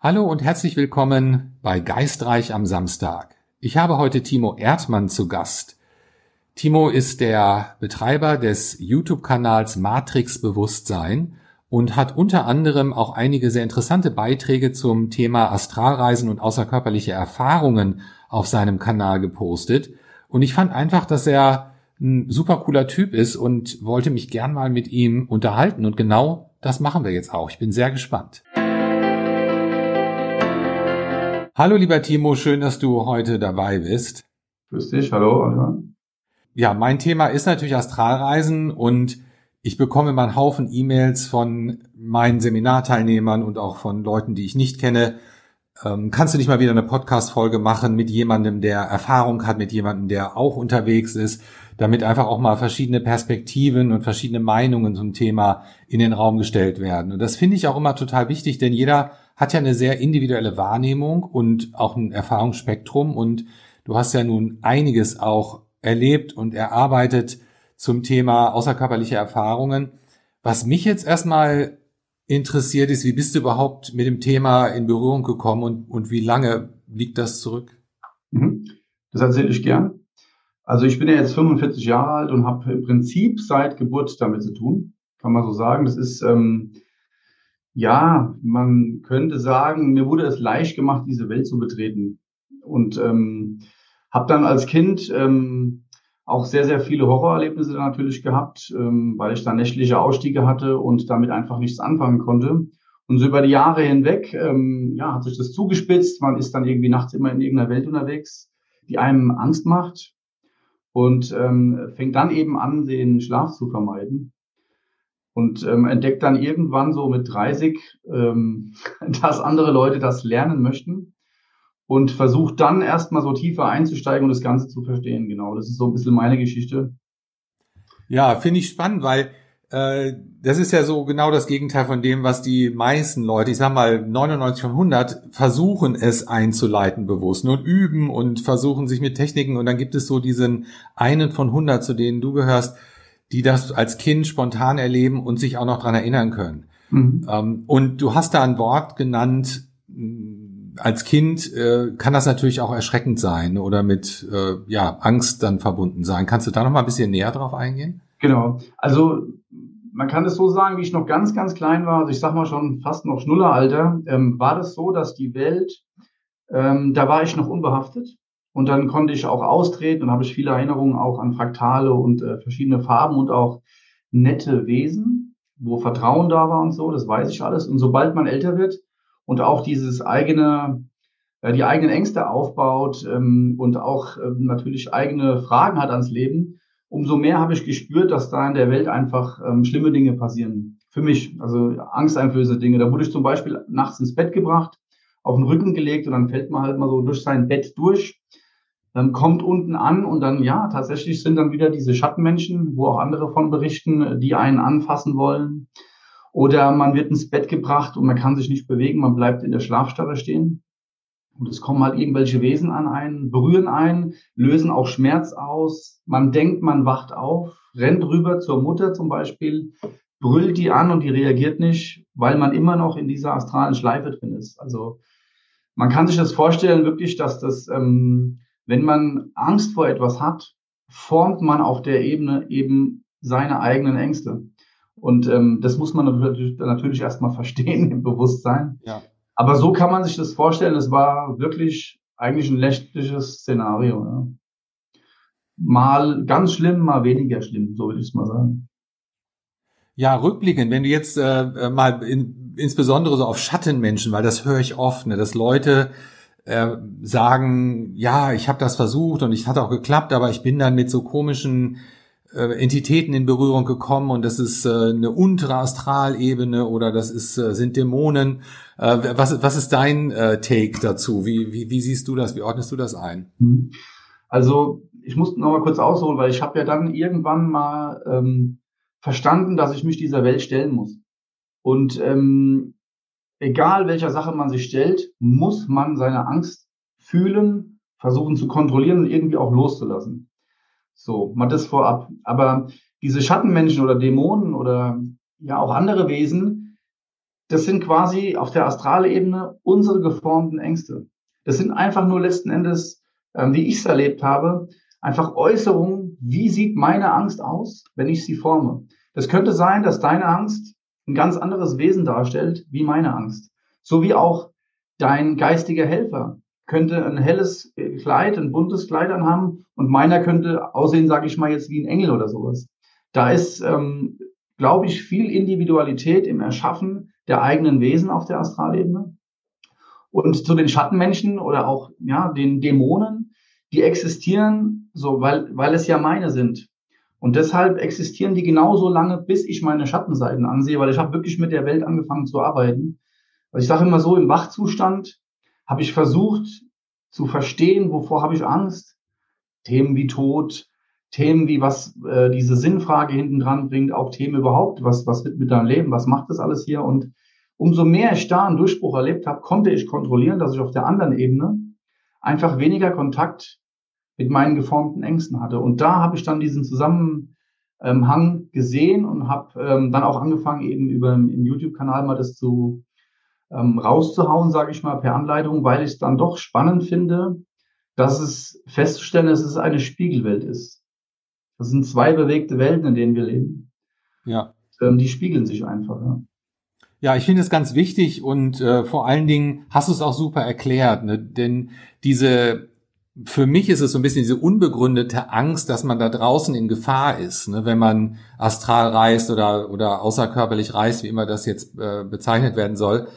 Hallo und herzlich willkommen bei Geistreich am Samstag. Ich habe heute Timo Erdmann zu Gast. Timo ist der Betreiber des YouTube-Kanals Matrix Bewusstsein und hat unter anderem auch einige sehr interessante Beiträge zum Thema Astralreisen und außerkörperliche Erfahrungen auf seinem Kanal gepostet. Und ich fand einfach, dass er ein super cooler Typ ist und wollte mich gern mal mit ihm unterhalten. Und genau das machen wir jetzt auch. Ich bin sehr gespannt. Hallo lieber Timo, schön, dass du heute dabei bist. Grüß dich, hallo Oliver. Ja, mein Thema ist natürlich Astralreisen und ich bekomme mal einen Haufen E-Mails von meinen Seminarteilnehmern und auch von Leuten, die ich nicht kenne. Ähm, kannst du nicht mal wieder eine Podcast-Folge machen mit jemandem, der Erfahrung hat, mit jemandem, der auch unterwegs ist, damit einfach auch mal verschiedene Perspektiven und verschiedene Meinungen zum Thema in den Raum gestellt werden. Und das finde ich auch immer total wichtig, denn jeder hat ja eine sehr individuelle Wahrnehmung und auch ein Erfahrungsspektrum und du hast ja nun einiges auch erlebt und erarbeitet zum Thema außerkörperliche Erfahrungen. Was mich jetzt erstmal interessiert ist, wie bist du überhaupt mit dem Thema in Berührung gekommen und, und wie lange liegt das zurück? Mhm. Das erzähle ich gern. Also ich bin ja jetzt 45 Jahre alt und habe im Prinzip seit Geburt damit zu tun, kann man so sagen. Das ist ähm, ja, man könnte sagen, mir wurde es leicht gemacht, diese Welt zu betreten. Und ähm, habe dann als Kind ähm, auch sehr, sehr viele Horrorerlebnisse natürlich gehabt, ähm, weil ich dann nächtliche Ausstiege hatte und damit einfach nichts anfangen konnte. Und so über die Jahre hinweg, ähm, ja, hat sich das zugespitzt. Man ist dann irgendwie nachts immer in irgendeiner Welt unterwegs, die einem Angst macht und ähm, fängt dann eben an, den Schlaf zu vermeiden und ähm, entdeckt dann irgendwann so mit 30, ähm, dass andere Leute das lernen möchten und versucht dann erstmal so tiefer einzusteigen und das Ganze zu verstehen. Genau, das ist so ein bisschen meine Geschichte. Ja, finde ich spannend, weil äh, das ist ja so genau das Gegenteil von dem, was die meisten Leute, ich sag mal 99 von 100, versuchen es einzuleiten bewusst und üben und versuchen sich mit Techniken und dann gibt es so diesen einen von 100, zu denen du gehörst, die das als Kind spontan erleben und sich auch noch dran erinnern können. Mhm. Ähm, und du hast da ein Wort genannt, als Kind äh, kann das natürlich auch erschreckend sein oder mit äh, ja, Angst dann verbunden sein. Kannst du da noch mal ein bisschen näher drauf eingehen? Genau. Also man kann es so sagen, wie ich noch ganz, ganz klein war, also ich sag mal schon fast noch Schnulleralter, ähm, war das so, dass die Welt, ähm, da war ich noch unbehaftet. Und dann konnte ich auch austreten und habe ich viele Erinnerungen auch an Fraktale und äh, verschiedene Farben und auch nette Wesen, wo Vertrauen da war und so, das weiß ich alles. Und sobald man älter wird und auch dieses eigene, äh, die eigenen Ängste aufbaut ähm, und auch äh, natürlich eigene Fragen hat ans Leben, umso mehr habe ich gespürt, dass da in der Welt einfach ähm, schlimme Dinge passieren. Für mich, also angsteinflößende Dinge. Da wurde ich zum Beispiel nachts ins Bett gebracht, auf den Rücken gelegt und dann fällt man halt mal so durch sein Bett durch kommt unten an und dann, ja, tatsächlich sind dann wieder diese Schattenmenschen, wo auch andere von berichten, die einen anfassen wollen. Oder man wird ins Bett gebracht und man kann sich nicht bewegen, man bleibt in der Schlafstarre stehen. Und es kommen halt irgendwelche Wesen an einen, berühren einen, lösen auch Schmerz aus. Man denkt, man wacht auf, rennt rüber zur Mutter zum Beispiel, brüllt die an und die reagiert nicht, weil man immer noch in dieser astralen Schleife drin ist. Also man kann sich das vorstellen, wirklich, dass das ähm, wenn man Angst vor etwas hat, formt man auf der Ebene eben seine eigenen Ängste. Und ähm, das muss man natürlich, natürlich erstmal verstehen im Bewusstsein. Ja. Aber so kann man sich das vorstellen. Es war wirklich eigentlich ein lächerliches Szenario. Ja. Mal ganz schlimm, mal weniger schlimm, so würde ich es mal sagen. Ja, rückblickend, wenn du jetzt äh, äh mal in, insbesondere so auf Schattenmenschen, weil das höre ich oft, ne, dass Leute äh, sagen, ja, ich habe das versucht und ich hat auch geklappt, aber ich bin dann mit so komischen äh, Entitäten in Berührung gekommen und das ist äh, eine untere Astralebene oder das ist äh, sind Dämonen. Äh, was, was ist dein äh, Take dazu? Wie, wie, wie siehst du das? Wie ordnest du das ein? Mhm. Also ich muss noch mal kurz ausholen, weil ich habe ja dann irgendwann mal ähm, verstanden, dass ich mich dieser Welt stellen muss. Und ähm, egal welcher Sache man sich stellt, muss man seine Angst fühlen, versuchen zu kontrollieren und irgendwie auch loszulassen. So, mal das vorab. Aber diese Schattenmenschen oder Dämonen oder ja auch andere Wesen, das sind quasi auf der Astralebene unsere geformten Ängste. Das sind einfach nur letzten Endes, ähm, wie ich es erlebt habe, einfach Äußerungen, wie sieht meine Angst aus, wenn ich sie forme. Das könnte sein, dass deine Angst ein ganz anderes Wesen darstellt wie meine Angst. So wie auch dein geistiger Helfer könnte ein helles Kleid, ein buntes Kleid anhaben und meiner könnte aussehen, sage ich mal jetzt, wie ein Engel oder sowas. Da ist, ähm, glaube ich, viel Individualität im Erschaffen der eigenen Wesen auf der Astralebene. Und zu den Schattenmenschen oder auch ja, den Dämonen, die existieren so, weil, weil es ja meine sind. Und deshalb existieren die genauso lange, bis ich meine Schattenseiten ansehe, weil ich habe wirklich mit der Welt angefangen zu arbeiten. Also ich sage immer so, im Wachzustand habe ich versucht zu verstehen, wovor habe ich Angst. Themen wie Tod, Themen wie was äh, diese Sinnfrage hinten dran bringt, auch Themen überhaupt, was, was wird mit deinem Leben, was macht das alles hier? Und umso mehr ich da einen Durchbruch erlebt habe, konnte ich kontrollieren, dass ich auf der anderen Ebene einfach weniger Kontakt mit meinen geformten Ängsten hatte. Und da habe ich dann diesen Zusammenhang gesehen und habe ähm, dann auch angefangen, eben über im YouTube-Kanal mal das zu ähm, rauszuhauen, sage ich mal, per Anleitung, weil ich es dann doch spannend finde, dass es festzustellen, dass es eine Spiegelwelt ist. Das sind zwei bewegte Welten, in denen wir leben. Ja. Ähm, die spiegeln sich einfach. Ja. Ja, ich finde es ganz wichtig und äh, vor allen Dingen hast du es auch super erklärt, ne? denn diese für mich ist es so ein bisschen diese unbegründete Angst, dass man da draußen in Gefahr ist, ne, wenn man astral reist oder, oder außerkörperlich reist, wie immer das jetzt äh, bezeichnet werden soll.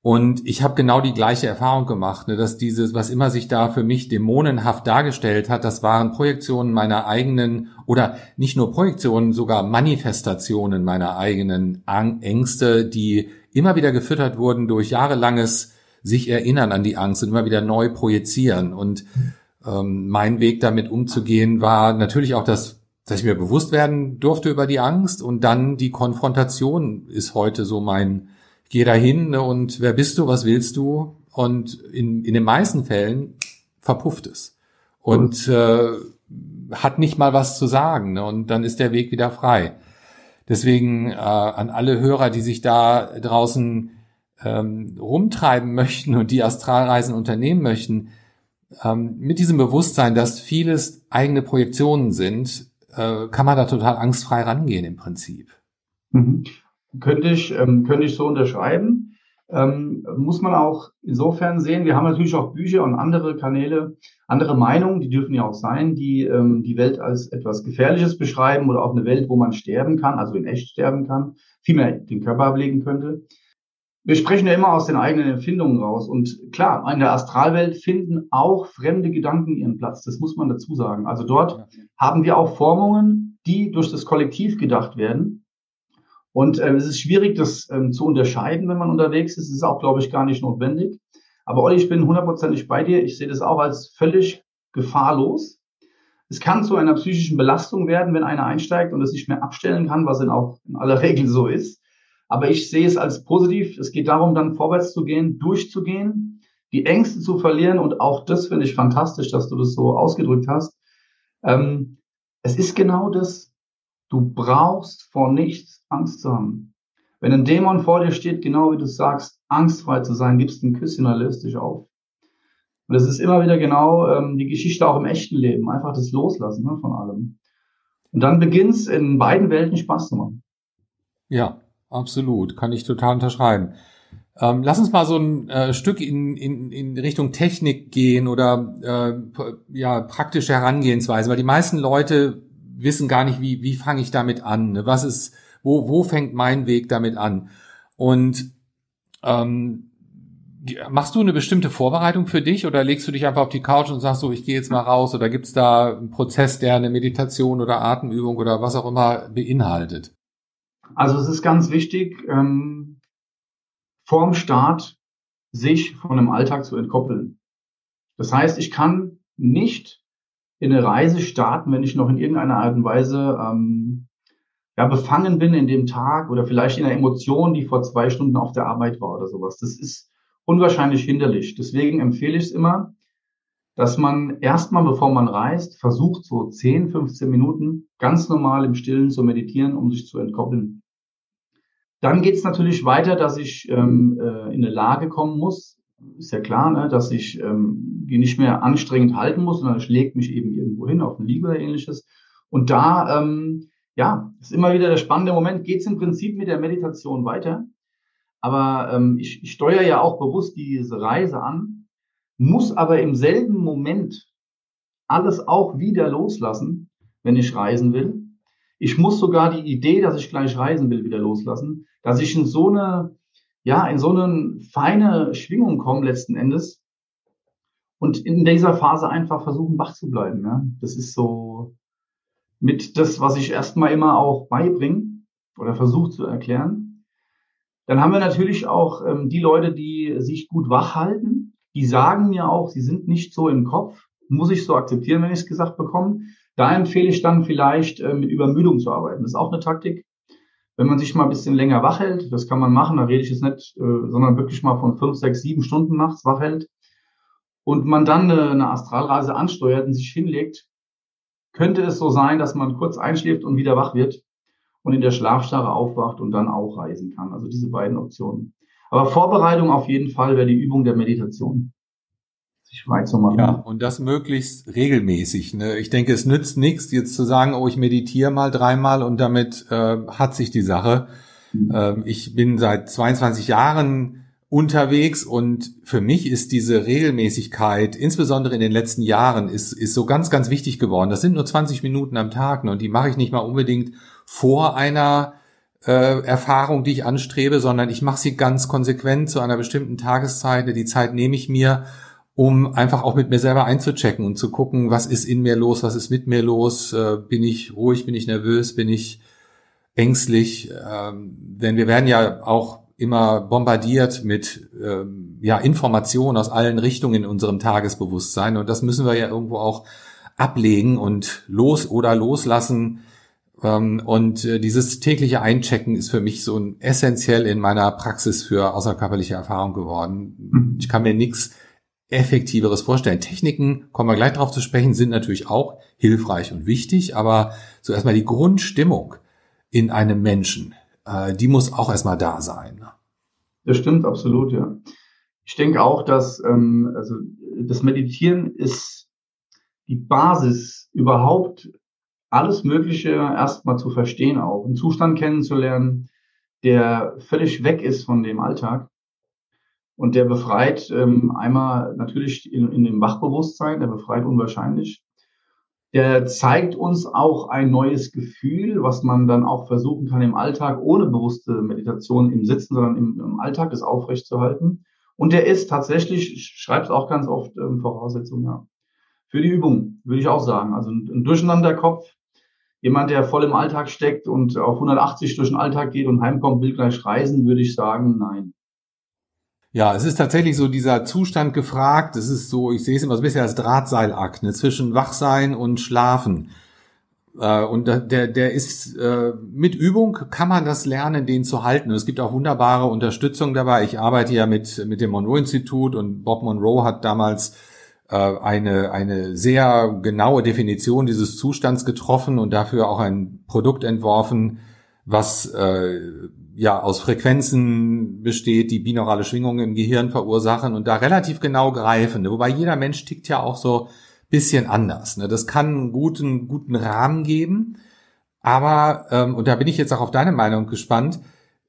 Und ich habe genau die gleiche Erfahrung gemacht, ne, dass dieses, was immer sich da für mich dämonenhaft dargestellt hat, das waren Projektionen meiner eigenen oder nicht nur Projektionen, sogar Manifestationen meiner eigenen Ängste, die immer wieder gefüttert wurden durch jahrelanges sich erinnern an die Angst und immer wieder neu projizieren. Und ähm, mein Weg damit umzugehen war natürlich auch das, dass ich mir bewusst werden durfte über die Angst und dann die Konfrontation ist heute so mein geh dahin ne, und wer bist du, was willst du? Und in, in den meisten Fällen verpufft es. Und äh, hat nicht mal was zu sagen. Ne? Und dann ist der Weg wieder frei. Deswegen äh, an alle Hörer, die sich da draußen ähm, rumtreiben möchten und die Astralreisen unternehmen möchten, ähm, mit diesem Bewusstsein, dass vieles eigene Projektionen sind, äh, kann man da total angstfrei rangehen im Prinzip. Mhm. Könnte ich, ähm, könnte ich so unterschreiben. Ähm, muss man auch insofern sehen, wir haben natürlich auch Bücher und andere Kanäle, andere Meinungen, die dürfen ja auch sein, die ähm, die Welt als etwas Gefährliches beschreiben oder auch eine Welt, wo man sterben kann, also in echt sterben kann, vielmehr den Körper ablegen könnte. Wir sprechen ja immer aus den eigenen Empfindungen raus. Und klar, in der Astralwelt finden auch fremde Gedanken ihren Platz. Das muss man dazu sagen. Also dort haben wir auch Formungen, die durch das Kollektiv gedacht werden und äh, es ist schwierig, das ähm, zu unterscheiden, wenn man unterwegs ist. Es ist auch, glaube ich, gar nicht notwendig. Aber Olli, ich bin hundertprozentig bei dir. Ich sehe das auch als völlig gefahrlos. Es kann zu einer psychischen Belastung werden, wenn einer einsteigt und es nicht mehr abstellen kann, was in auch in aller Regel so ist. Aber ich sehe es als positiv. Es geht darum, dann vorwärts zu gehen, durchzugehen, die Ängste zu verlieren. Und auch das finde ich fantastisch, dass du das so ausgedrückt hast. Ähm, es ist genau das. Du brauchst vor nichts Angst zu haben. Wenn ein Dämon vor dir steht, genau wie du sagst, angstfrei zu sein, gibst ein Küsschen und löst dich auf. Und das ist immer wieder genau ähm, die Geschichte auch im echten Leben. Einfach das Loslassen ne, von allem. Und dann beginnt es in beiden Welten Spaß zu machen. Ja, absolut. Kann ich total unterschreiben. Ähm, lass uns mal so ein äh, Stück in, in, in Richtung Technik gehen oder äh, ja praktische Herangehensweise, weil die meisten Leute wissen gar nicht, wie, wie fange ich damit an? Ne? Was ist, wo, wo fängt mein Weg damit an? Und ähm, machst du eine bestimmte Vorbereitung für dich oder legst du dich einfach auf die Couch und sagst so, ich gehe jetzt mal raus oder gibt's da einen Prozess, der eine Meditation oder Atemübung oder was auch immer beinhaltet? Also es ist ganz wichtig, ähm, vorm Start sich von dem Alltag zu entkoppeln. Das heißt, ich kann nicht in eine Reise starten, wenn ich noch in irgendeiner Art und Weise ähm, ja, befangen bin in dem Tag oder vielleicht in einer Emotion, die vor zwei Stunden auf der Arbeit war oder sowas. Das ist unwahrscheinlich hinderlich. Deswegen empfehle ich es immer, dass man erstmal, bevor man reist, versucht, so 10, 15 Minuten ganz normal im Stillen zu meditieren, um sich zu entkoppeln. Dann geht es natürlich weiter, dass ich ähm, äh, in eine Lage kommen muss, ist ja klar, ne, dass ich ähm, die nicht mehr anstrengend halten muss, sondern ich lege mich eben irgendwo hin auf eine Liege oder ähnliches. Und da, ähm, ja, ist immer wieder der spannende Moment, geht es im Prinzip mit der Meditation weiter. Aber ähm, ich, ich steuere ja auch bewusst diese Reise an, muss aber im selben Moment alles auch wieder loslassen, wenn ich reisen will. Ich muss sogar die Idee, dass ich gleich reisen will, wieder loslassen, dass ich in so eine, ja, in so eine feine Schwingung komme letzten Endes und in dieser Phase einfach versuchen, wach zu bleiben. Ja? Das ist so mit das, was ich erstmal immer auch beibringe oder versuche zu erklären. Dann haben wir natürlich auch ähm, die Leute, die sich gut wach halten. Die sagen mir auch, sie sind nicht so im Kopf. Muss ich so akzeptieren, wenn ich es gesagt bekomme. Da empfehle ich dann vielleicht äh, mit Übermüdung zu arbeiten. Das ist auch eine Taktik. Wenn man sich mal ein bisschen länger wach hält, das kann man machen, da rede ich jetzt nicht, äh, sondern wirklich mal von fünf, sechs, sieben Stunden nachts wach hält und man dann eine, eine Astralreise ansteuert und sich hinlegt, könnte es so sein, dass man kurz einschläft und wieder wach wird und in der Schlafstarre aufwacht und dann auch reisen kann. Also diese beiden Optionen. Aber Vorbereitung auf jeden Fall wäre die Übung der Meditation frei zu machen. Ja, und das möglichst regelmäßig. Ne? Ich denke, es nützt nichts, jetzt zu sagen, oh, ich meditiere mal dreimal und damit äh, hat sich die Sache. Mhm. Ähm, ich bin seit 22 Jahren unterwegs und für mich ist diese Regelmäßigkeit, insbesondere in den letzten Jahren, ist, ist so ganz, ganz wichtig geworden. Das sind nur 20 Minuten am Tag ne? und die mache ich nicht mal unbedingt vor einer äh, Erfahrung, die ich anstrebe, sondern ich mache sie ganz konsequent zu einer bestimmten Tageszeit. Die Zeit nehme ich mir um einfach auch mit mir selber einzuchecken und zu gucken, was ist in mir los, was ist mit mir los, äh, bin ich ruhig, bin ich nervös, bin ich ängstlich, ähm, denn wir werden ja auch immer bombardiert mit ähm, ja, Informationen aus allen Richtungen in unserem Tagesbewusstsein und das müssen wir ja irgendwo auch ablegen und los oder loslassen. Ähm, und äh, dieses tägliche Einchecken ist für mich so ein essentiell in meiner Praxis für außerkörperliche Erfahrung geworden. Mhm. Ich kann mir nichts effektiveres vorstellen. Techniken, kommen wir gleich darauf zu sprechen, sind natürlich auch hilfreich und wichtig, aber so erstmal die Grundstimmung in einem Menschen, äh, die muss auch erstmal da sein. Ne? Das stimmt absolut, ja. Ich denke auch, dass ähm, also das Meditieren ist die Basis überhaupt alles Mögliche erstmal zu verstehen, auch einen Zustand kennenzulernen, der völlig weg ist von dem Alltag und der befreit ähm, einmal natürlich in, in dem Wachbewusstsein, der befreit unwahrscheinlich. Der zeigt uns auch ein neues Gefühl, was man dann auch versuchen kann im Alltag ohne bewusste Meditation im Sitzen, sondern im, im Alltag das aufrechtzuerhalten. Und der ist tatsächlich, ich schreibe es auch ganz oft, ähm, Voraussetzung, ja. Für die Übung, würde ich auch sagen. Also ein, ein Durcheinanderkopf, jemand, der voll im Alltag steckt und auf 180 durch den Alltag geht und heimkommt, will gleich reisen, würde ich sagen, nein. Ja, es ist tatsächlich so dieser Zustand gefragt. Es ist so, ich sehe es immer so ein bisschen als Drahtseilakt ne, zwischen Wachsein und Schlafen. Äh, und der, der ist äh, mit Übung kann man das lernen, den zu halten. Und es gibt auch wunderbare Unterstützung dabei. Ich arbeite ja mit mit dem Monroe Institut und Bob Monroe hat damals äh, eine eine sehr genaue Definition dieses Zustands getroffen und dafür auch ein Produkt entworfen, was äh, ja aus Frequenzen besteht, die binaurale Schwingungen im Gehirn verursachen und da relativ genau greifen. Wobei jeder Mensch tickt ja auch so bisschen anders. Ne? Das kann einen guten, guten Rahmen geben. Aber, ähm, und da bin ich jetzt auch auf deine Meinung gespannt,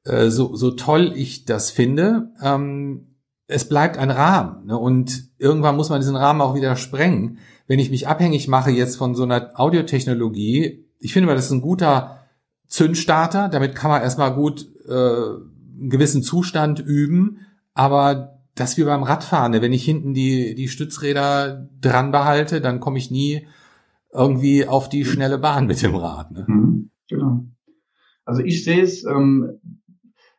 äh, so, so toll ich das finde, ähm, es bleibt ein Rahmen. Ne? Und irgendwann muss man diesen Rahmen auch wieder sprengen. Wenn ich mich abhängig mache jetzt von so einer Audiotechnologie, ich finde mal, das ist ein guter Zündstarter, damit kann man erstmal gut äh, einen gewissen Zustand üben, aber das wie beim Radfahren, ne? wenn ich hinten die, die Stützräder dran behalte, dann komme ich nie irgendwie auf die schnelle Bahn mit dem Rad. Ne? Mhm, genau. Also ich sehe es, ähm,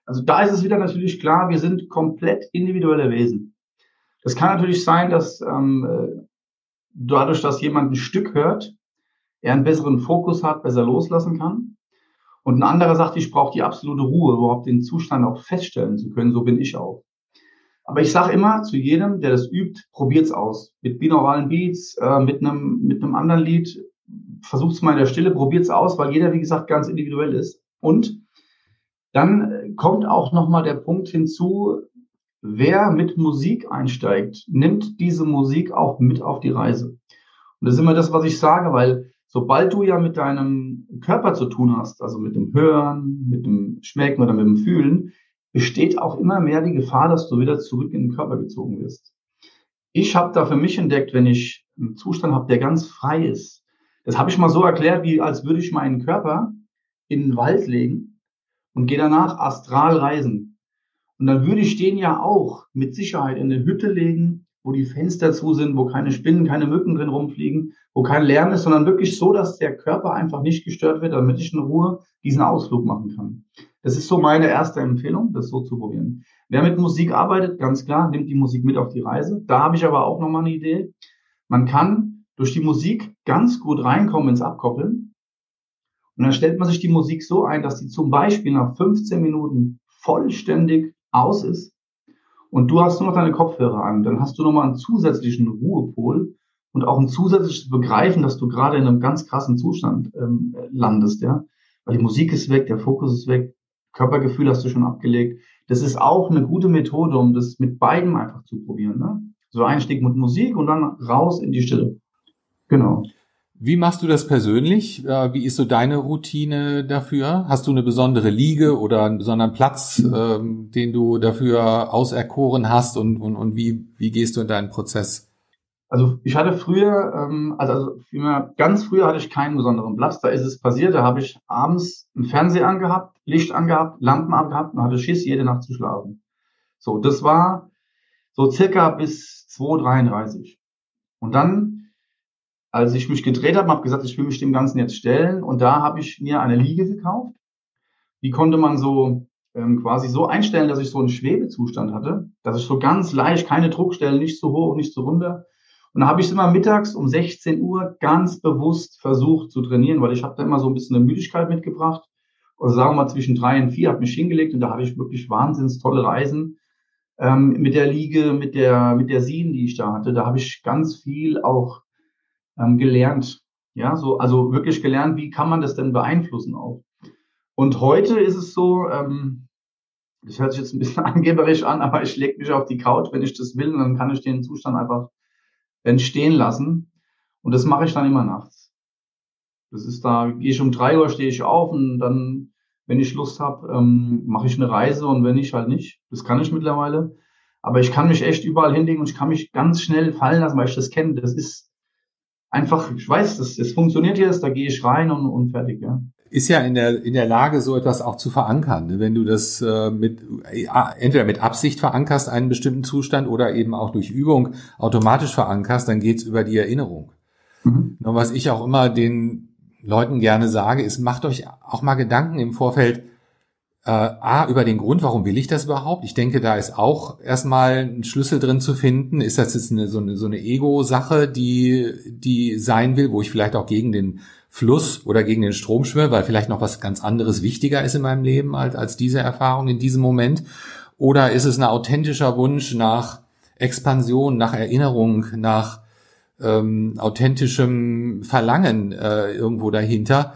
also da ist es wieder natürlich klar, wir sind komplett individuelle Wesen. Das kann natürlich sein, dass ähm, äh, dadurch, dass jemand ein Stück hört, er einen besseren Fokus hat, besser loslassen kann. Und ein anderer sagt, ich brauche die absolute Ruhe, überhaupt den Zustand auch feststellen zu können. So bin ich auch. Aber ich sage immer zu jedem, der das übt, probiert's aus. Mit binauralen Beats, äh, mit einem mit einem anderen Lied, versucht's mal in der Stille, probiert's aus, weil jeder, wie gesagt, ganz individuell ist. Und Dann äh, kommt auch nochmal der Punkt hinzu, wer mit Musik einsteigt, nimmt diese Musik auch mit auf die Reise. Und das ist immer das, was ich sage, weil sobald du ja mit deinem Körper zu tun hast, also mit dem Hören, mit dem Schmecken oder mit dem Fühlen, besteht auch immer mehr die Gefahr, dass du wieder zurück in den Körper gezogen wirst. Ich habe da für mich entdeckt, wenn ich einen Zustand habe, der ganz frei ist. Das habe ich mal so erklärt, wie als würde ich meinen Körper in den Wald legen und gehe danach astral reisen. Und dann würde ich den ja auch mit Sicherheit in eine Hütte legen, wo die Fenster zu sind, wo keine Spinnen, keine Mücken drin rumfliegen, wo kein Lärm ist, sondern wirklich so, dass der Körper einfach nicht gestört wird, damit ich in Ruhe diesen Ausflug machen kann. Das ist so meine erste Empfehlung, das so zu probieren. Wer mit Musik arbeitet, ganz klar, nimmt die Musik mit auf die Reise. Da habe ich aber auch nochmal eine Idee. Man kann durch die Musik ganz gut reinkommen ins Abkoppeln. Und dann stellt man sich die Musik so ein, dass die zum Beispiel nach 15 Minuten vollständig aus ist und du hast nur noch deine Kopfhörer an. Dann hast du nochmal einen zusätzlichen Ruhepol und auch ein zusätzliches Begreifen, dass du gerade in einem ganz krassen Zustand ähm, landest, ja. Weil die Musik ist weg, der Fokus ist weg, Körpergefühl hast du schon abgelegt. Das ist auch eine gute Methode, um das mit beidem einfach zu probieren. Ne? So Einstieg mit Musik und dann raus in die Stille. Genau. Wie machst du das persönlich? Äh, wie ist so deine Routine dafür? Hast du eine besondere Liege oder einen besonderen Platz, ähm, den du dafür auserkoren hast und, und, und wie, wie gehst du in deinen Prozess? Also ich hatte früher, ähm, also, also vielmehr, ganz früher hatte ich keinen besonderen Platz. Da ist es passiert, da habe ich abends einen Fernseher angehabt, Licht angehabt, Lampen angehabt und hatte Schiss, jede Nacht zu schlafen. So, das war so circa bis 2.33. Und dann, als ich mich gedreht habe, habe gesagt, ich will mich dem Ganzen jetzt stellen. Und da habe ich mir eine Liege gekauft. Die konnte man so ähm, quasi so einstellen, dass ich so einen Schwebezustand hatte, dass ich so ganz leicht, keine Druckstellen, nicht zu hoch, nicht zu runter. Und da habe ich immer mittags um 16 Uhr ganz bewusst versucht zu trainieren, weil ich habe da immer so ein bisschen eine Müdigkeit mitgebracht. Also sagen wir mal zwischen drei und vier, habe mich hingelegt und da hatte ich wirklich wahnsinns tolle Reisen ähm, mit der Liege, mit der, mit der Sieben, die ich da hatte, da habe ich ganz viel auch ähm, gelernt. Ja, so, also wirklich gelernt, wie kann man das denn beeinflussen auch. Und heute ist es so, ähm, das hört sich jetzt ein bisschen angeberisch an, aber ich lege mich auf die Couch, wenn ich das will, und dann kann ich den Zustand einfach entstehen lassen. Und das mache ich dann immer nachts. Das ist da, gehe ich um drei Uhr, stehe ich auf und dann wenn ich Lust habe, ähm, mache ich eine Reise und wenn nicht, halt nicht. Das kann ich mittlerweile. Aber ich kann mich echt überall hinlegen und ich kann mich ganz schnell fallen lassen, weil ich das kenne. Das ist einfach, ich weiß, das, das funktioniert jetzt, da gehe ich rein und, und fertig, ja. Ist ja in der, in der Lage, so etwas auch zu verankern. Ne? Wenn du das äh, mit äh, entweder mit Absicht verankerst, einen bestimmten Zustand, oder eben auch durch Übung automatisch verankerst, dann geht's über die Erinnerung. Mhm. Und was ich auch immer den Leuten gerne sage, ist, macht euch auch mal Gedanken im Vorfeld, äh, A, über den Grund, warum will ich das überhaupt? Ich denke, da ist auch erstmal ein Schlüssel drin zu finden. Ist das jetzt eine, so eine, so eine Ego-Sache, die, die sein will, wo ich vielleicht auch gegen den Fluss oder gegen den Strom schwimme, weil vielleicht noch was ganz anderes wichtiger ist in meinem Leben als, als diese Erfahrung in diesem Moment? Oder ist es ein authentischer Wunsch nach Expansion, nach Erinnerung, nach ähm, authentischem Verlangen äh, irgendwo dahinter.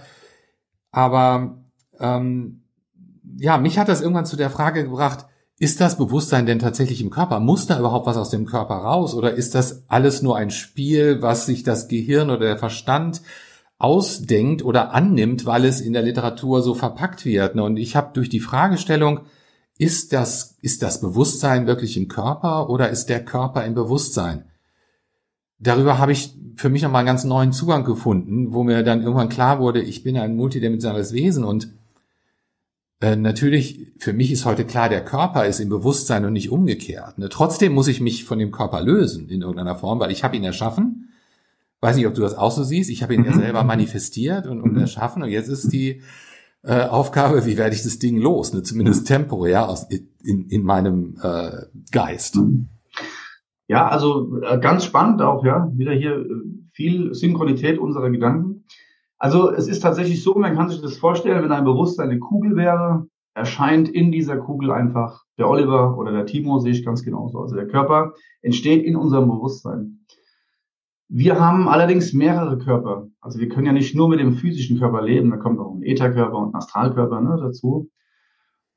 Aber ähm, ja, mich hat das irgendwann zu der Frage gebracht, ist das Bewusstsein denn tatsächlich im Körper? Muss da überhaupt was aus dem Körper raus? Oder ist das alles nur ein Spiel, was sich das Gehirn oder der Verstand ausdenkt oder annimmt, weil es in der Literatur so verpackt wird? Und ich habe durch die Fragestellung, ist das, ist das Bewusstsein wirklich im Körper oder ist der Körper im Bewusstsein? darüber habe ich für mich nochmal einen ganz neuen Zugang gefunden, wo mir dann irgendwann klar wurde, ich bin ein multidimensionales Wesen und äh, natürlich, für mich ist heute klar, der Körper ist im Bewusstsein und nicht umgekehrt. Ne? Trotzdem muss ich mich von dem Körper lösen in irgendeiner Form, weil ich habe ihn erschaffen. Weiß nicht, ob du das auch so siehst. Ich habe ihn mhm. ja selber manifestiert und, und mhm. erschaffen und jetzt ist die äh, Aufgabe, wie werde ich das Ding los? Ne? Zumindest temporär aus, in, in meinem äh, Geist. Mhm. Ja, also äh, ganz spannend auch, ja. Wieder hier äh, viel Synchronität unserer Gedanken. Also es ist tatsächlich so, man kann sich das vorstellen, wenn ein Bewusstsein eine Kugel wäre, erscheint in dieser Kugel einfach der Oliver oder der Timo, sehe ich ganz genauso. Also der Körper entsteht in unserem Bewusstsein. Wir haben allerdings mehrere Körper. Also wir können ja nicht nur mit dem physischen Körper leben, da kommt auch ein Ätherkörper und ein Astralkörper ne, dazu.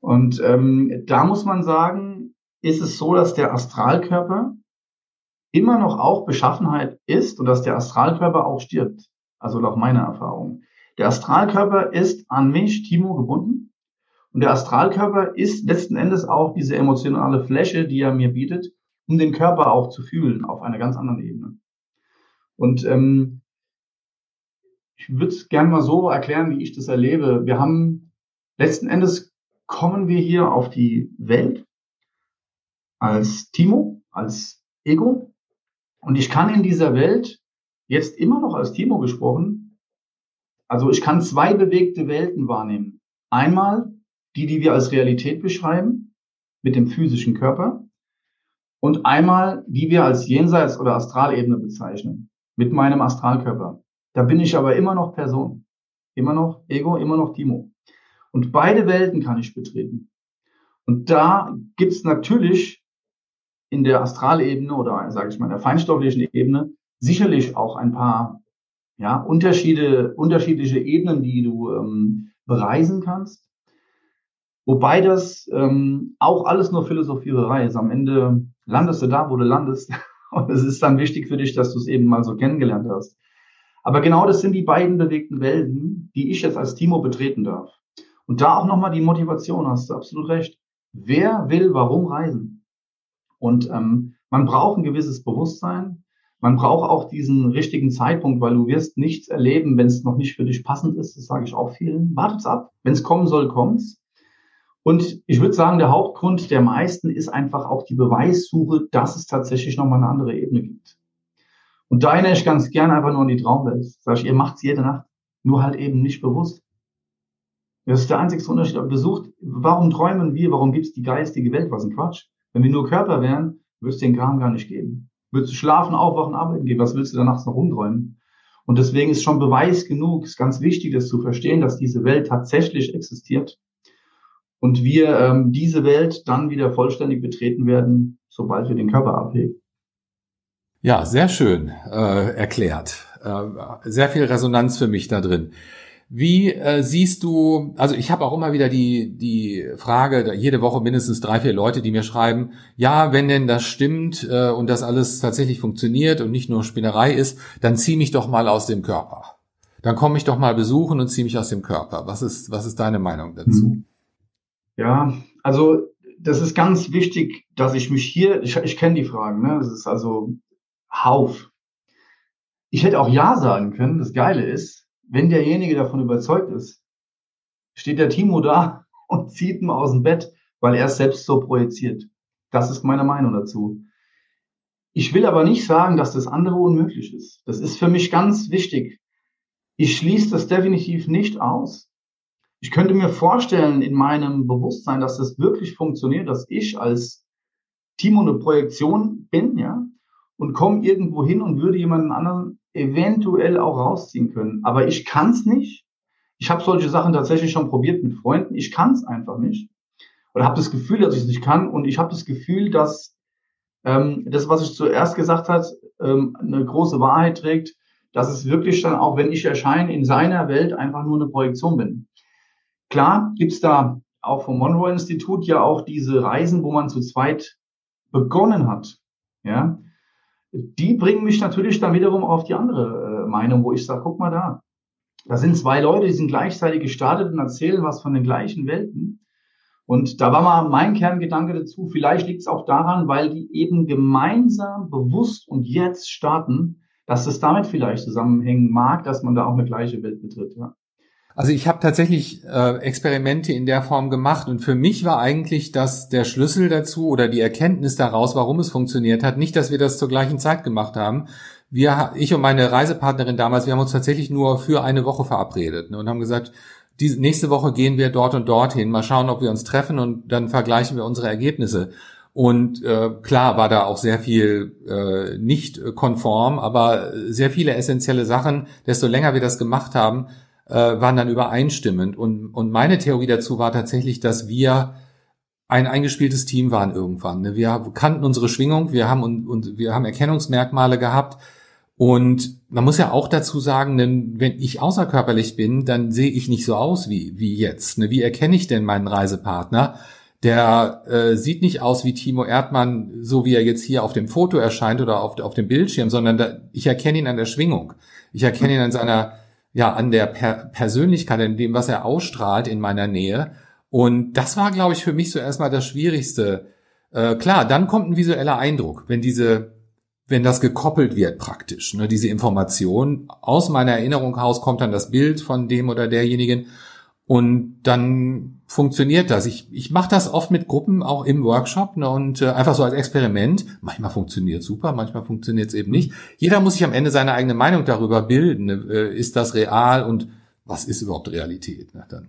Und ähm, da muss man sagen, ist es so, dass der Astralkörper immer noch auch Beschaffenheit ist und dass der Astralkörper auch stirbt. Also nach meiner Erfahrung. Der Astralkörper ist an mich, Timo, gebunden. Und der Astralkörper ist letzten Endes auch diese emotionale Fläche, die er mir bietet, um den Körper auch zu fühlen auf einer ganz anderen Ebene. Und ähm, ich würde es gerne mal so erklären, wie ich das erlebe. Wir haben letzten Endes kommen wir hier auf die Welt als Timo, als Ego. Und ich kann in dieser Welt jetzt immer noch als Timo gesprochen, also ich kann zwei bewegte Welten wahrnehmen. Einmal die, die wir als Realität beschreiben, mit dem physischen Körper. Und einmal die wir als Jenseits- oder Astralebene bezeichnen, mit meinem Astralkörper. Da bin ich aber immer noch Person. Immer noch Ego, immer noch Timo. Und beide Welten kann ich betreten. Und da gibt's natürlich in der Astralebene oder sage ich mal in der feinstofflichen Ebene sicherlich auch ein paar ja, Unterschiede, unterschiedliche Ebenen, die du ähm, bereisen kannst. Wobei das ähm, auch alles nur Philosophiererei ist. Am Ende landest du da, wo du landest. Und es ist dann wichtig für dich, dass du es eben mal so kennengelernt hast. Aber genau das sind die beiden bewegten Welten, die ich jetzt als Timo betreten darf. Und da auch nochmal die Motivation, hast du absolut recht. Wer will warum reisen? Und ähm, man braucht ein gewisses Bewusstsein. Man braucht auch diesen richtigen Zeitpunkt, weil du wirst nichts erleben, wenn es noch nicht für dich passend ist. Das sage ich auch vielen. Wartet's ab. Wenn es kommen soll, kommt's. Und ich würde sagen, der Hauptgrund der meisten ist einfach auch die Beweissuche, dass es tatsächlich nochmal eine andere Ebene gibt. Und da erinnere ich ganz gerne einfach nur an die Traumwelt. Sag ich, ihr macht's jede Nacht, nur halt eben nicht bewusst. Das ist der einzige Unterschied. Aber besucht, warum träumen wir? Warum gibt's die geistige Welt? Was ein Quatsch. Wenn wir nur Körper wären, würde es den Kram gar nicht geben. Würdest du schlafen, aufwachen, arbeiten gehen? Was willst du da nachts noch rumträumen? Und deswegen ist schon Beweis genug, ist ganz wichtig, das zu verstehen, dass diese Welt tatsächlich existiert und wir ähm, diese Welt dann wieder vollständig betreten werden, sobald wir den Körper ablegen. Ja, sehr schön äh, erklärt. Äh, sehr viel Resonanz für mich da drin. Wie äh, siehst du, also ich habe auch immer wieder die, die Frage, jede Woche mindestens drei, vier Leute, die mir schreiben, ja, wenn denn das stimmt äh, und das alles tatsächlich funktioniert und nicht nur Spinnerei ist, dann zieh mich doch mal aus dem Körper. Dann komme ich doch mal besuchen und zieh mich aus dem Körper. Was ist, was ist deine Meinung dazu? Hm. Ja, also das ist ganz wichtig, dass ich mich hier, ich, ich kenne die Fragen, ne? Das ist also Hauf. Ich hätte auch Ja sagen können. Das Geile ist, wenn derjenige davon überzeugt ist, steht der Timo da und zieht ihn aus dem Bett, weil er es selbst so projiziert. Das ist meine Meinung dazu. Ich will aber nicht sagen, dass das andere unmöglich ist. Das ist für mich ganz wichtig. Ich schließe das definitiv nicht aus. Ich könnte mir vorstellen in meinem Bewusstsein, dass das wirklich funktioniert, dass ich als Timo eine Projektion bin, ja, und komme irgendwo hin und würde jemanden anderen eventuell auch rausziehen können. Aber ich kann es nicht. Ich habe solche Sachen tatsächlich schon probiert mit Freunden. Ich kann es einfach nicht. Oder habe das Gefühl, dass ich es nicht kann. Und ich habe das Gefühl, dass ähm, das, was ich zuerst gesagt hat, ähm, eine große Wahrheit trägt, dass es wirklich dann auch, wenn ich erscheine, in seiner Welt einfach nur eine Projektion bin. Klar gibt's da auch vom Monroe-Institut ja auch diese Reisen, wo man zu zweit begonnen hat. Ja, die bringen mich natürlich dann wiederum auf die andere äh, Meinung, wo ich sage, guck mal da. Da sind zwei Leute, die sind gleichzeitig gestartet und erzählen was von den gleichen Welten. Und da war mal mein Kerngedanke dazu, vielleicht liegt es auch daran, weil die eben gemeinsam, bewusst und jetzt starten, dass es damit vielleicht zusammenhängen mag, dass man da auch eine gleiche Welt betritt. Ja. Also ich habe tatsächlich äh, Experimente in der Form gemacht und für mich war eigentlich das der Schlüssel dazu oder die Erkenntnis daraus, warum es funktioniert hat, nicht, dass wir das zur gleichen Zeit gemacht haben. Wir, ich und meine Reisepartnerin damals, wir haben uns tatsächlich nur für eine Woche verabredet ne, und haben gesagt, die nächste Woche gehen wir dort und dorthin, mal schauen, ob wir uns treffen und dann vergleichen wir unsere Ergebnisse. Und äh, klar war da auch sehr viel äh, nicht konform, aber sehr viele essentielle Sachen. Desto länger wir das gemacht haben, äh, waren dann übereinstimmend. Und, und meine Theorie dazu war tatsächlich, dass wir ein eingespieltes Team waren irgendwann. Ne? Wir kannten unsere Schwingung, wir haben und, und wir haben Erkennungsmerkmale gehabt Und man muss ja auch dazu sagen, denn wenn ich außerkörperlich bin, dann sehe ich nicht so aus wie, wie jetzt. Ne? Wie erkenne ich denn meinen Reisepartner? Der äh, sieht nicht aus wie Timo Erdmann, so wie er jetzt hier auf dem Foto erscheint oder auf, auf dem Bildschirm, sondern da, ich erkenne ihn an der Schwingung. Ich erkenne ihn an seiner, ja, an der per Persönlichkeit, in dem, was er ausstrahlt in meiner Nähe. Und das war, glaube ich, für mich so erstmal das Schwierigste. Äh, klar, dann kommt ein visueller Eindruck, wenn diese wenn das gekoppelt wird praktisch, ne, diese Information aus meiner Erinnerung raus kommt dann das Bild von dem oder derjenigen und dann funktioniert das. Ich, ich mache das oft mit Gruppen auch im Workshop ne, und äh, einfach so als Experiment. Manchmal funktioniert super, manchmal funktioniert es eben nicht. Jeder muss sich am Ende seine eigene Meinung darüber bilden. Ne, äh, ist das real und was ist überhaupt Realität? Ne, dann.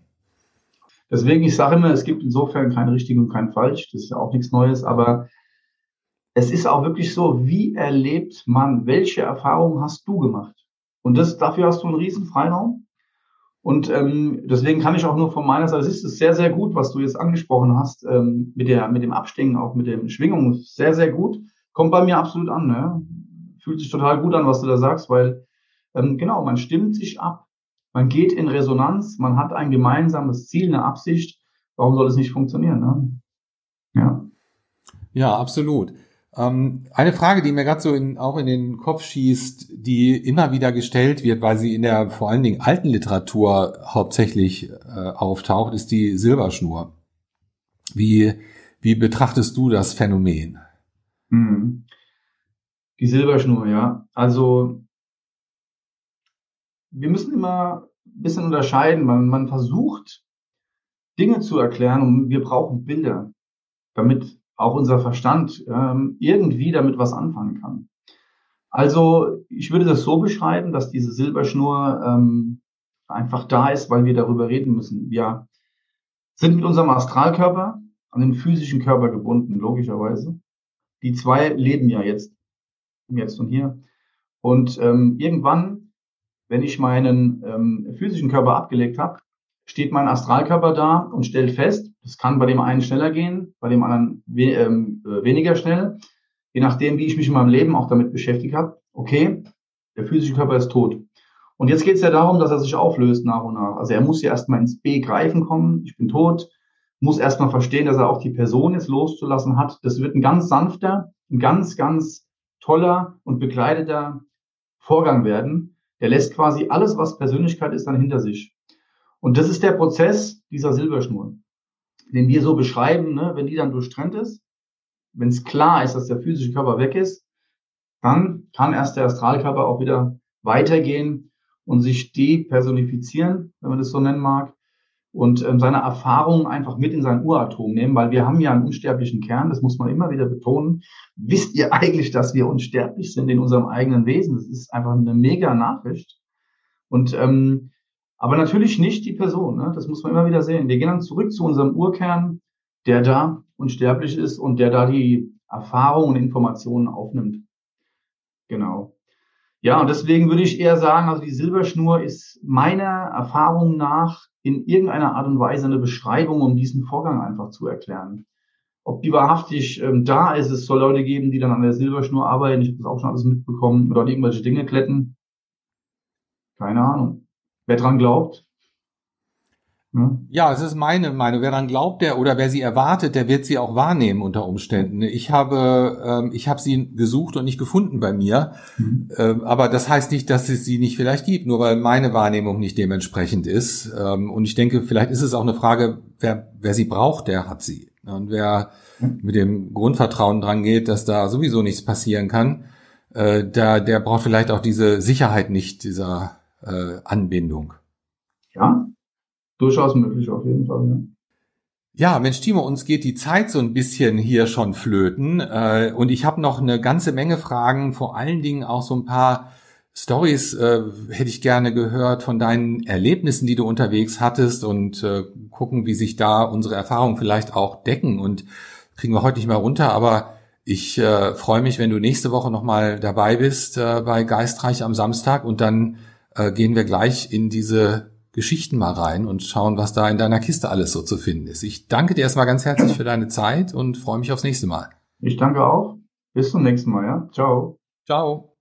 Deswegen, ich sage immer, es gibt insofern kein richtig und kein falsch. Das ist ja auch nichts Neues, aber es ist auch wirklich so, wie erlebt man, welche Erfahrungen hast du gemacht? Und das, dafür hast du einen riesen Freiraum. Und ähm, deswegen kann ich auch nur von meiner Seite, es ist sehr, sehr gut, was du jetzt angesprochen hast, ähm, mit, der, mit dem Abstingen, auch mit den Schwingungen, sehr, sehr gut. Kommt bei mir absolut an. Ne? Fühlt sich total gut an, was du da sagst, weil ähm, genau, man stimmt sich ab, man geht in Resonanz, man hat ein gemeinsames Ziel, eine Absicht. Warum soll es nicht funktionieren? Ne? Ja. Ja, absolut. Ähm, eine Frage, die mir gerade so in, auch in den Kopf schießt, die immer wieder gestellt wird, weil sie in der vor allen Dingen alten Literatur hauptsächlich äh, auftaucht, ist die Silberschnur. Wie, wie betrachtest du das Phänomen? Hm. Die Silberschnur, ja. Also wir müssen immer ein bisschen unterscheiden. Man, man versucht Dinge zu erklären und wir brauchen Bilder, damit auch unser Verstand ähm, irgendwie damit was anfangen kann. Also ich würde das so beschreiben, dass diese Silberschnur ähm, einfach da ist, weil wir darüber reden müssen. Wir sind mit unserem Astralkörper an den physischen Körper gebunden, logischerweise. Die zwei leben ja jetzt, jetzt und hier. Und ähm, irgendwann, wenn ich meinen ähm, physischen Körper abgelegt habe, steht mein Astralkörper da und stellt fest, es kann bei dem einen schneller gehen, bei dem anderen we ähm, äh, weniger schnell, je nachdem, wie ich mich in meinem Leben auch damit beschäftigt habe. Okay, der physische Körper ist tot. Und jetzt geht es ja darum, dass er sich auflöst nach und nach. Also er muss ja erstmal ins Begreifen kommen, ich bin tot, muss erstmal verstehen, dass er auch die Person jetzt loszulassen hat. Das wird ein ganz sanfter, ein ganz, ganz toller und begleiteter Vorgang werden. Der lässt quasi alles, was Persönlichkeit ist, dann hinter sich. Und das ist der Prozess dieser Silberschnur, den wir so beschreiben, ne? wenn die dann durchtrennt ist, wenn es klar ist, dass der physische Körper weg ist, dann kann erst der Astralkörper auch wieder weitergehen und sich depersonifizieren, wenn man das so nennen mag, und ähm, seine Erfahrungen einfach mit in sein Uratom nehmen, weil wir haben ja einen unsterblichen Kern, das muss man immer wieder betonen. Wisst ihr eigentlich, dass wir unsterblich sind in unserem eigenen Wesen? Das ist einfach eine mega Nachricht. Und ähm, aber natürlich nicht die Person. Ne? Das muss man immer wieder sehen. Wir gehen dann zurück zu unserem Urkern, der da unsterblich ist und der da die Erfahrungen und Informationen aufnimmt. Genau. Ja, und deswegen würde ich eher sagen, also die Silberschnur ist meiner Erfahrung nach in irgendeiner Art und Weise eine Beschreibung, um diesen Vorgang einfach zu erklären. Ob die wahrhaftig ähm, da ist, es soll Leute geben, die dann an der Silberschnur arbeiten. Ich habe das auch schon alles mitbekommen oder irgendwelche Dinge kletten. Keine Ahnung. Wer dran glaubt? Hm? Ja, es ist meine Meinung. Wer dran glaubt, der oder wer sie erwartet, der wird sie auch wahrnehmen unter Umständen. Ich habe, ähm, ich habe sie gesucht und nicht gefunden bei mir. Mhm. Ähm, aber das heißt nicht, dass es sie nicht vielleicht gibt, nur weil meine Wahrnehmung nicht dementsprechend ist. Ähm, und ich denke, vielleicht ist es auch eine Frage, wer, wer sie braucht, der hat sie. Und wer mit dem Grundvertrauen dran geht, dass da sowieso nichts passieren kann, äh, der, der braucht vielleicht auch diese Sicherheit nicht, dieser äh, Anbindung. Ja, durchaus möglich auf jeden Fall. Ja. Ja, Mensch, Timo, uns geht die Zeit so ein bisschen hier schon flöten. Äh, und ich habe noch eine ganze Menge Fragen, vor allen Dingen auch so ein paar Stories äh, hätte ich gerne gehört von deinen Erlebnissen, die du unterwegs hattest und äh, gucken, wie sich da unsere Erfahrungen vielleicht auch decken. Und kriegen wir heute nicht mehr runter, aber ich äh, freue mich, wenn du nächste Woche nochmal dabei bist äh, bei Geistreich am Samstag und dann äh, gehen wir gleich in diese Geschichten mal rein und schauen, was da in deiner Kiste alles so zu finden ist. Ich danke dir erstmal ganz herzlich für deine Zeit und freue mich aufs nächste Mal. Ich danke auch. Bis zum nächsten Mal, ja. Ciao. Ciao.